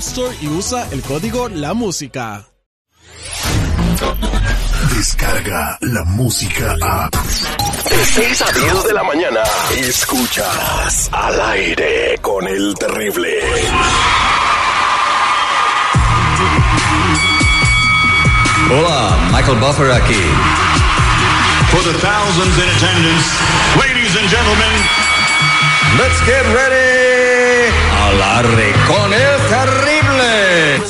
Store y usa el código La Música. Descarga la música a. De 6 a 10 de la mañana. Escuchas al aire con el terrible. Hola, Michael Buffer aquí. For the thousands in attendance, ladies and gentlemen, Let's get ready. Al aire con el terrible.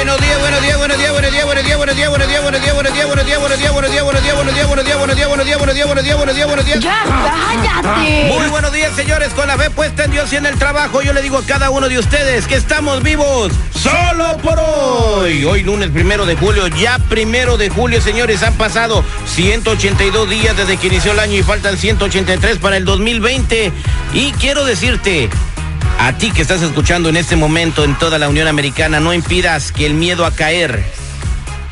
Buenos días, buenos días, buenos días, buenos días, buenos días, buenos días, buenos días, buenos días, buenos días, buenos días, buenos días, buenos días, buenos días, buenos días, buenos días, buenos días. ¡Ya, cállate! Buenos días, señores, con la fe puesta en Dios y en el trabajo, yo le digo a cada uno de ustedes que estamos vivos solo por hoy. Hoy lunes primero de julio, ya primero de julio, señores, han pasado 182 días desde que inició el año y faltan 183 para el 2020. Y quiero decirte, a ti que estás escuchando en este momento en toda la Unión Americana, no impidas que el miedo a caer.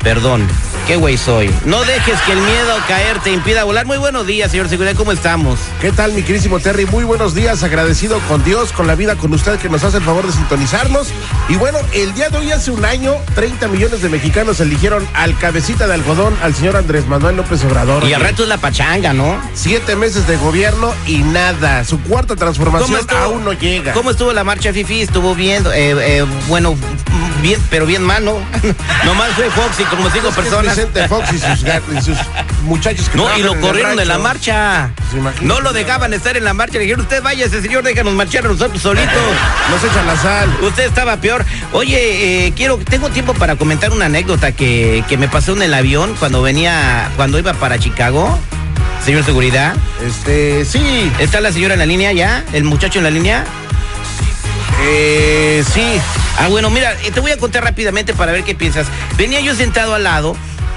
Perdón, qué güey soy. No dejes que el miedo a caer te impida volar. Muy buenos días, señor Seguridad, ¿cómo estamos? ¿Qué tal, mi querísimo Terry? Muy buenos días, agradecido con Dios, con la vida, con usted que nos hace el favor de sintonizarnos. Y bueno, el día de hoy, hace un año, 30 millones de mexicanos eligieron al cabecita de algodón, al señor Andrés Manuel López Obrador. Y al rato es la pachanga, ¿no? Siete meses de gobierno y nada. Su cuarta transformación aún no llega. ¿Cómo estuvo la marcha Fifi? Estuvo bien, eh, eh, bueno, bien, pero bien mal, ¿no? Nomás fue Fox y como cinco personas. Vicente Fox y sus, ga- y sus muchachos que No, y lo corrieron de la marcha. Pues. No lo dejaban estar en la marcha. Le dijeron, usted vaya, ese señor, déjanos marchar a nosotros solitos. Nos echan la sal. Usted estaba peor. Oye, eh, quiero, tengo tiempo para comentar una anécdota que, que me pasó en el avión cuando venía, cuando iba para Chicago. Señor seguridad, Este, sí. ¿está la señora en la línea ya? ¿El muchacho en la línea? Eh, sí. Ah, bueno, mira, eh, te voy a contar rápidamente para ver qué piensas. Venía yo sentado al lado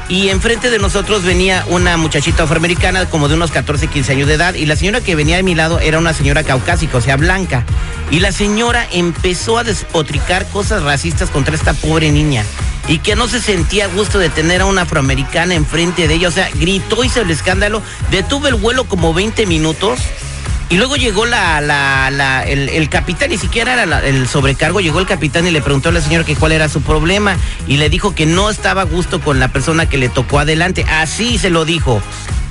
y enfrente de nosotros venía una muchachita afroamericana como de unos 14, 15 años de edad y la señora que venía de mi lado era una señora caucásica, o sea, blanca. Y la señora empezó a despotricar cosas racistas contra esta pobre niña y que no se sentía gusto de tener a una afroamericana enfrente de ella, o sea, gritó, hizo el escándalo, detuvo el vuelo como 20 minutos y luego llegó la, el, capitán, ni siquiera era el sobrecargo, llegó el capitán y le preguntó a la señora que cuál era su problema y le dijo que no estaba a gusto con la persona que le tocó adelante. Así se lo dijo.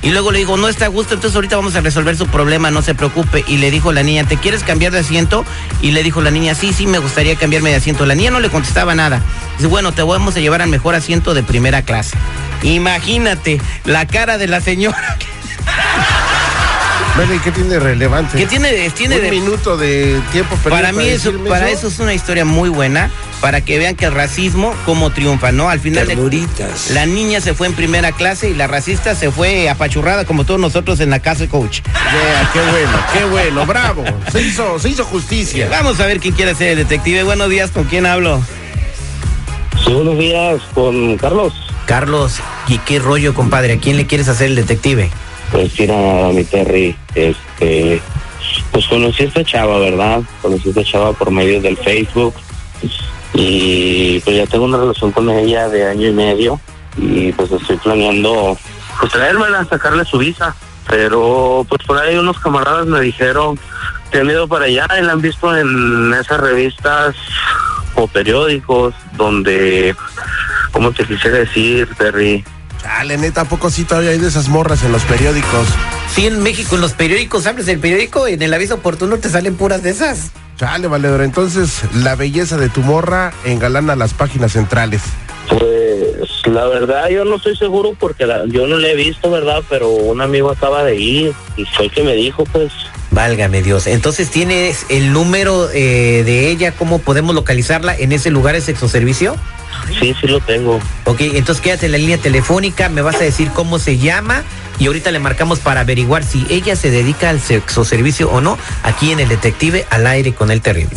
Y luego le dijo, no está a gusto, entonces ahorita vamos a resolver su problema, no se preocupe. Y le dijo la niña, ¿te quieres cambiar de asiento? Y le dijo la niña, sí, sí, me gustaría cambiarme de asiento. La niña no le contestaba nada. Dice, bueno, te vamos a llevar al mejor asiento de primera clase. Imagínate la cara de la señora. Bueno, ¿y qué tiene de relevante? que tiene, tiene Un de, minuto de tiempo perdido Para mí eso, para eso es una historia muy buena, para que vean que el racismo como triunfa, ¿no? Al final de- Ternuritas. la niña se fue en primera clase y la racista se fue apachurrada como todos nosotros en la casa de coach. Yeah, qué bueno, qué bueno, bravo. Se hizo, se hizo justicia. Vamos a ver quién quiere ser el detective. Buenos días, ¿con quién hablo? Sí, buenos días con Carlos. Carlos, ¿y qué rollo, compadre? ¿A quién le quieres hacer el detective? Pues mira, mi Terry, este, pues conocí a esta chava, ¿verdad? Conocí a esta chava por medio del Facebook y pues ya tengo una relación con ella de año y medio y pues estoy planeando pues traérmela, sacarle su visa. Pero pues por ahí unos camaradas me dijeron que han ido para allá y la han visto en esas revistas o periódicos donde, ¿cómo te quisiera decir, Terry? Chale, neta, ¿a poco sí todavía hay de esas morras en los periódicos? Sí, en México, en los periódicos, abres el periódico y en el aviso oportuno te salen puras de esas. Chale, valedor. Entonces, la belleza de tu morra engalana las páginas centrales. Pues la verdad yo no estoy seguro porque la- yo no la he visto, ¿verdad? Pero un amigo acaba de ir y fue el que me dijo, pues, Válgame Dios. Entonces, ¿tienes el número eh, de ella? ¿Cómo podemos localizarla en ese lugar de sexoservicio? Sí, sí lo tengo. Ok, entonces quédate en la línea telefónica, me vas a decir cómo se llama y ahorita le marcamos para averiguar si ella se dedica al sexoservicio o no, aquí en el Detective al aire con el terrible.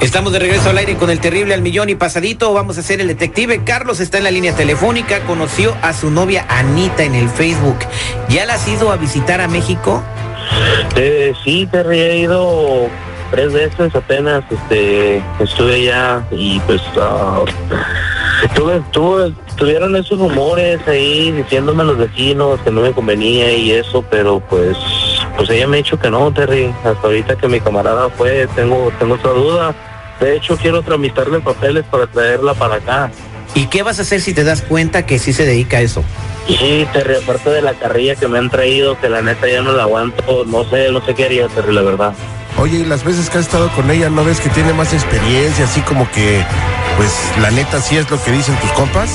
Estamos de regreso al aire con el terrible al millón y pasadito. Vamos a hacer el detective. Carlos está en la línea telefónica. Conoció a su novia Anita en el Facebook. ¿Ya la has ido a visitar a México? Eh, sí, Terry, he ido tres veces apenas, este, estuve allá y pues ah, tuve, tuve, tuvieron esos rumores ahí diciéndome los vecinos que no me convenía y eso, pero pues, pues ella me ha dicho que no, Terry, hasta ahorita que mi camarada fue, tengo, tengo otra duda. De hecho, quiero tramitarle papeles para traerla para acá. ¿Y qué vas a hacer si te das cuenta que sí se dedica a eso? Sí, Terry, aparte de la carrilla que me han traído, que la neta ya no la aguanto, no sé, no sé qué haría, Terry, la verdad. Oye, y las veces que has estado con ella, ¿no ves que tiene más experiencia? Así como que, pues, la neta sí es lo que dicen tus compas.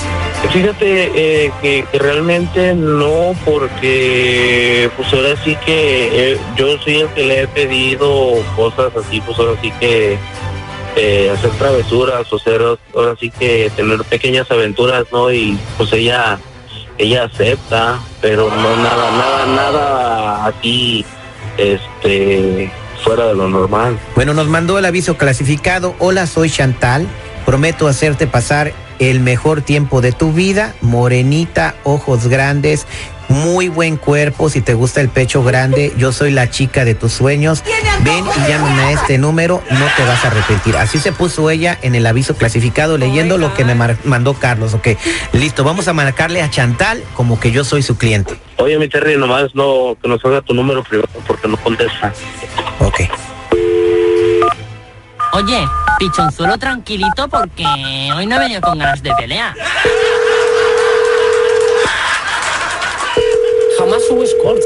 Fíjate eh, que, realmente no, porque pues ahora sí que eh, yo soy el que le he pedido cosas así, pues ahora sí que eh, hacer travesuras o hacer ahora sí que tener pequeñas aventuras, ¿no? Y pues ella ella acepta, pero no nada, nada, nada aquí, este, fuera de lo normal. Bueno, nos mandó el aviso clasificado. Hola, soy Chantal. Prometo hacerte pasar el mejor tiempo de tu vida. Morenita, ojos grandes, muy buen cuerpo. Si te gusta el pecho grande, yo soy la chica de tus sueños. Ven y llámame a este número, no te vas a arrepentir. Así se puso ella en el aviso clasificado leyendo lo que me mandó Carlos. Ok, listo, vamos a marcarle a Chantal como que yo soy su cliente. Oye, mi Terry, nomás no, que nos haga tu número privado porque no contesta. Ok. Oye, pichonzuelo tranquilito porque hoy no he venido con ganas de pelea. Jamás subes cortes.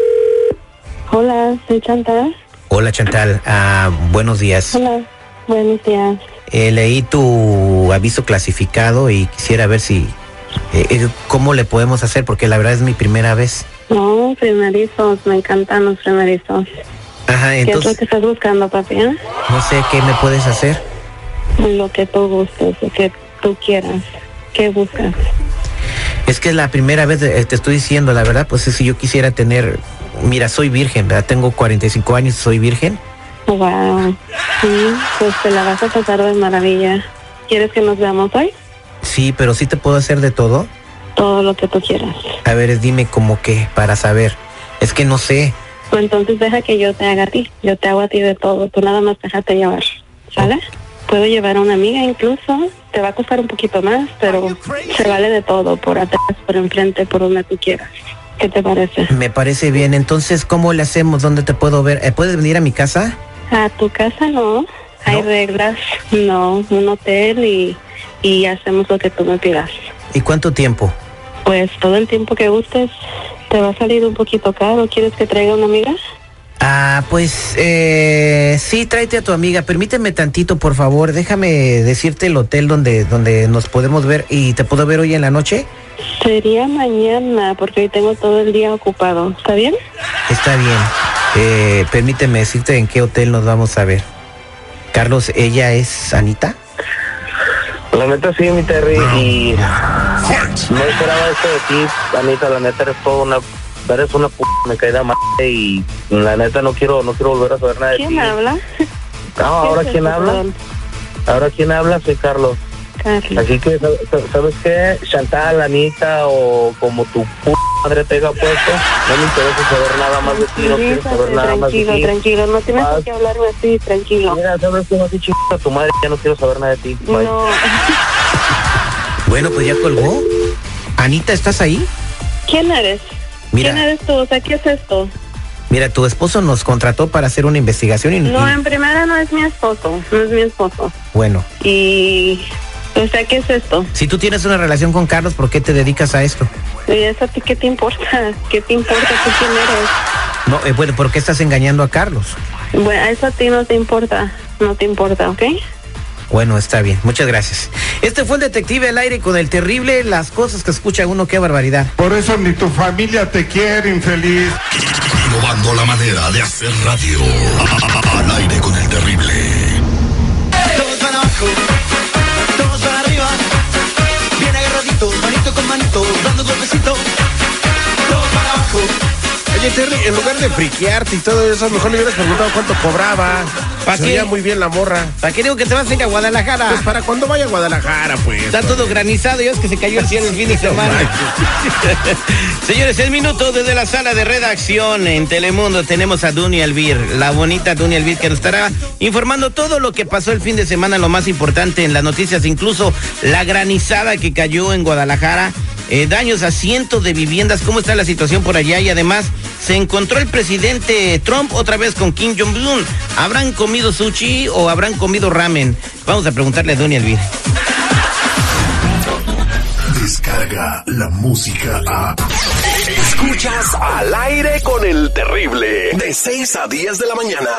Hola, soy Chantal. Hola Chantal, Ah, buenos días. Hola, buenos días. Eh, leí tu aviso clasificado y quisiera ver si eh, eh, cómo le podemos hacer porque la verdad es mi primera vez. No, primerizos, me encantan los primerizos. Ajá, ¿Qué es lo entonces que estás buscando, papi? eh? no sé qué me puedes hacer. Lo que tú gustes, lo que tú quieras. ¿Qué buscas? Es que es la primera vez, eh, te estoy diciendo la verdad, pues si yo quisiera tener, mira, soy virgen, ¿verdad? Tengo 45 años, soy virgen. Wow. Sí, pues te la vas a pasar de maravilla. ¿Quieres que nos veamos hoy? Sí, pero sí te puedo hacer de todo. Todo lo que tú quieras. A ver, dime como que para saber. Es que no sé. Pues entonces deja que yo te haga a ti. Yo te hago a ti de todo. Tú nada más déjate llevar. ¿Sale? Puedo llevar a una amiga incluso. Te va a costar un poquito más, pero se vale de todo. Por atrás, por enfrente, por donde tú quieras. ¿Qué te parece? Me parece bien. Entonces, ¿cómo le hacemos? ¿Dónde te puedo ver? Eh, ¿Puedes venir a mi casa? A tu casa no. Hay reglas. No, un hotel y, y hacemos lo que tú me pidas. ¿Y cuánto tiempo? Pues todo el tiempo que gustes. ¿Te va a salir un poquito caro? ¿Quieres que traiga una amiga? Ah, pues eh, sí, tráete a tu amiga. Permíteme tantito, por favor. Déjame decirte el hotel donde, donde nos podemos ver y te puedo ver hoy en la noche. Sería mañana, porque hoy tengo todo el día ocupado. ¿Está bien? Está bien. Eh, permíteme decirte en qué hotel nos vamos a ver. Carlos, ¿ella es Anita? La neta sí, mi Terry, y no esperaba esto de ti, Anita, la neta eres toda una eres una p me cae de madre y la neta no quiero, no quiero volver a saber nada de ti. ¿Quién habla? No, ahora ¿Qué es quién habla, ahora quién habla soy Carlos. Carlos. Así que, ¿sabes- ¿sabes qué? Chantal, Anita o como tu p madre pega puesto, no me interesa saber nada más de ti, no quiero saber Tranquilo, nada más de tranquilo, ti. tranquilo, no tienes por qué hablarme así, tranquilo. Mira, ¿sabes qué? Así chingada tu madre, ya no quiero saber nada de ti. No, Bueno, pues ya colgó. Anita, ¿estás ahí? ¿quién eres? Mira. ¿Quién eres tú? O sea, ¿qué es esto? Mira, tu esposo nos contrató para hacer una investigación y, No, en primera no es mi esposo, no es mi esposo. bueno, Y, o sea, ¿qué es esto? si tú tienes una relación con Carlos, ¿por qué te dedicas a esto? ¿Y eso a ti qué te importa? ¿Qué te importa? ¿Tú quién eres? No, eh, bueno, ¿por qué estás engañando a Carlos? Bueno, eso a ti no te importa, no te importa, ¿ok? Bueno, está bien, muchas gracias. Este fue el detective al aire con el terrible, las cosas que escucha uno, qué barbaridad. Por eso ni tu familia te quiere, infeliz. Innovando la manera de hacer radio. Al aire con el terrible. Todos para abajo, todos para arriba. Bien agarraditos, manito con manito, dando golpecitos. Todos para abajo. Oye, Terry, en lugar de friquearte y todo eso, mejor le hubieras preguntado cuánto cobraba. ¿Pa' Se qué? muy bien la morra. ¿Para qué digo que te vas a ir a Guadalajara? Pues para cuando vaya a Guadalajara, pues. Está todo granizado y es que se cayó el cielo el fin de semana. Señores, el minuto desde la sala de redacción en Telemundo tenemos a Duny Elvir, la bonita Duny Elvir que nos estará informando todo lo que pasó el fin de semana, lo más importante en las noticias, incluso la granizada que cayó en Guadalajara, eh, daños a cientos de viviendas, cómo está la situación por allá y además se encontró el presidente Trump otra vez con Kim Jong-un. ¿Habrán comido sushi o habrán comido ramen? Vamos a preguntarle a Duny Elvir. Descarga la música a. Escuchas al aire con el terrible. De 6 a 10 de la mañana.